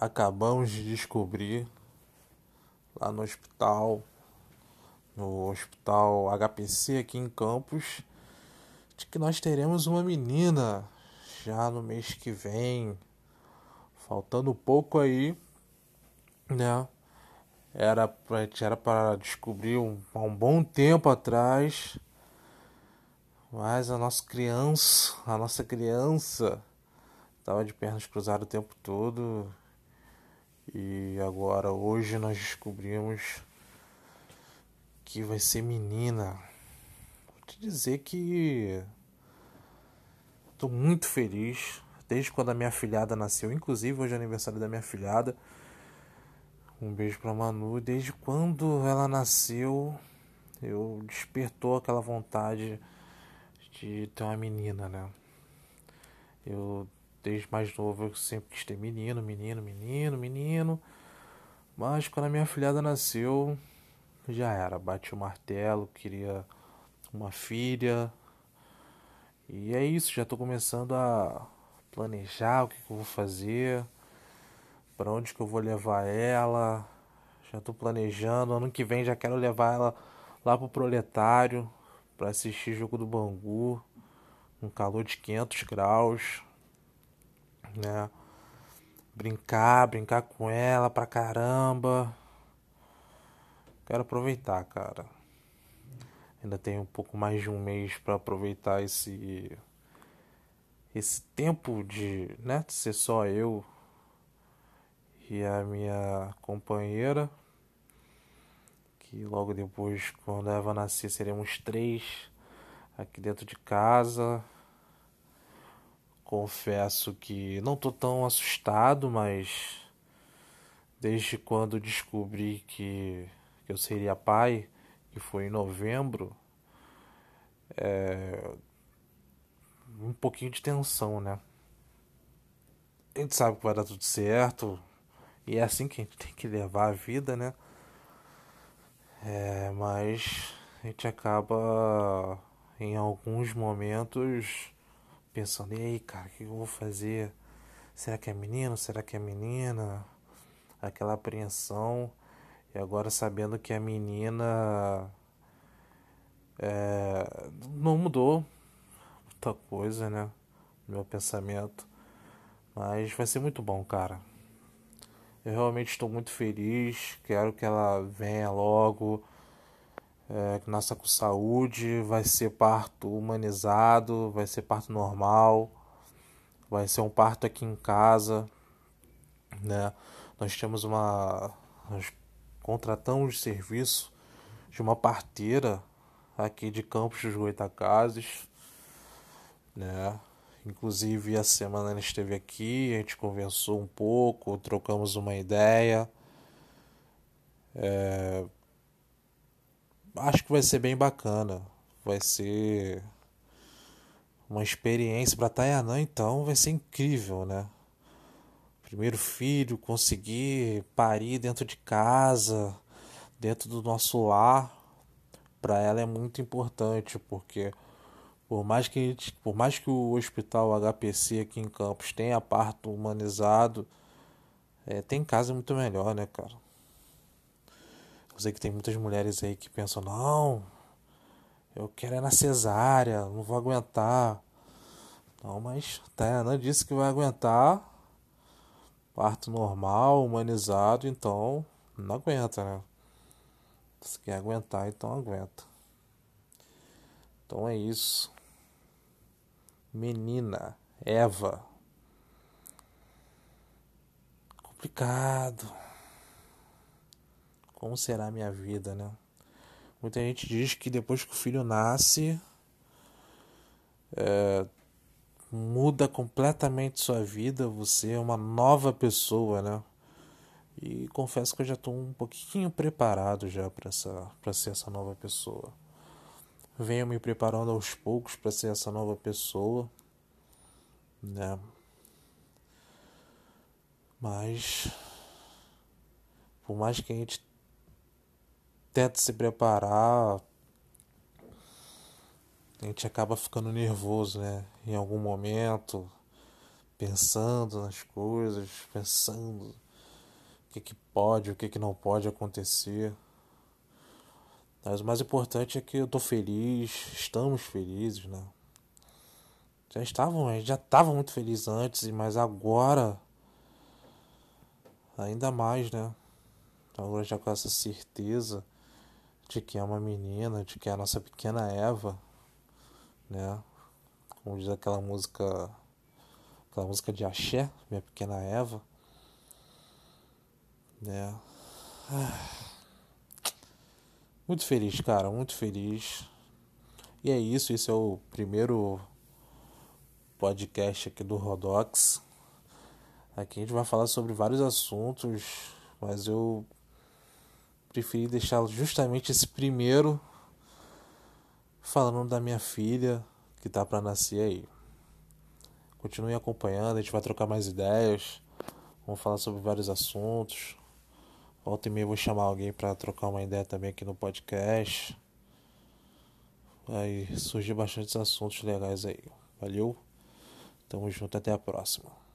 acabamos de descobrir lá no hospital, no hospital HPC aqui em Campos, de que nós teremos uma menina já no mês que vem, faltando pouco aí, né? Era era para descobrir um, há um bom tempo atrás, mas a nossa criança, a nossa criança estava de pernas cruzadas o tempo todo e agora hoje nós descobrimos que vai ser menina. Vou te dizer que estou muito feliz desde quando a minha filhada nasceu, inclusive hoje é aniversário da minha filhada. Um beijo para Manu. Desde quando ela nasceu, eu despertou aquela vontade de ter uma menina, né? Eu desde mais novo eu sempre quis ter menino, menino, menino, menino. Mas quando a minha filhada nasceu, já era. Bati o martelo, queria uma filha. E é isso, já estou começando a planejar o que, que eu vou fazer, para onde que eu vou levar ela. Já estou planejando, ano que vem já quero levar ela lá pro proletário para assistir jogo do Bangu, um calor de 500 graus né? Brincar, brincar com ela pra caramba. Quero aproveitar, cara. Ainda tenho um pouco mais de um mês para aproveitar esse esse tempo de, né, de ser só eu e a minha companheira. Que logo depois, quando a Eva nascer, seremos três aqui dentro de casa. Confesso que não tô tão assustado, mas desde quando descobri que, que eu seria pai, que foi em novembro, é, um pouquinho de tensão, né? A gente sabe que vai dar tudo certo, e é assim que a gente tem que levar a vida, né? É, mas a gente acaba em alguns momentos pensando, e aí, cara, o que eu vou fazer? Será que é menino? Será que é menina? Aquela apreensão. E agora sabendo que a menina é, não mudou muita coisa, né? Meu pensamento. Mas vai ser muito bom, cara. Eu realmente estou muito feliz. Quero que ela venha logo é, nasça com saúde, vai ser parto humanizado, vai ser parto normal, vai ser um parto aqui em casa, né? Nós temos uma, nós contratamos serviço de uma parteira aqui de Campos dos Goitacazes, né? Inclusive a semana ela esteve aqui, a gente conversou um pouco, trocamos uma ideia. É, acho que vai ser bem bacana. Vai ser uma experiência para Tayanã, então vai ser incrível, né? Primeiro filho, conseguir parir dentro de casa, dentro do nosso lar, para ela é muito importante, porque por mais que por mais que o hospital HPC aqui em Campos tenha parto humanizado, é, tem casa muito melhor, né, cara? Eu sei que tem muitas mulheres aí que pensam, não, eu quero é na cesárea, não vou aguentar. Não, mas Tayana disse que vai aguentar parto normal, humanizado, então não aguenta, né? Se quer aguentar, então aguenta. Então é isso. Menina, Eva. Complicado como será a minha vida, né? Muita gente diz que depois que o filho nasce, é, muda completamente sua vida, você é uma nova pessoa, né? E confesso que eu já estou um pouquinho preparado já para essa para ser essa nova pessoa. Venho me preparando aos poucos para ser essa nova pessoa, né? Mas por mais que a gente tenta se preparar, a gente acaba ficando nervoso, né? Em algum momento, pensando nas coisas, pensando que, que pode, o que, que não pode acontecer. Mas o mais importante é que eu tô feliz, estamos felizes, né? Já estavam, já estavam muito felizes antes, mas agora ainda mais, né? Agora já com essa certeza de que é uma menina, de que é a nossa pequena Eva, né? Como diz aquela música, aquela música de axé, minha pequena Eva, né? Muito feliz, cara, muito feliz. E é isso, esse é o primeiro podcast aqui do Rodox. Aqui a gente vai falar sobre vários assuntos, mas eu preferi deixar justamente esse primeiro falando da minha filha que tá para nascer aí. Continue acompanhando, a gente vai trocar mais ideias. Vamos falar sobre vários assuntos. Volta e meia vou chamar alguém para trocar uma ideia também aqui no podcast. Vai surgir bastantes assuntos legais aí. Valeu? Tamo junto, até a próxima.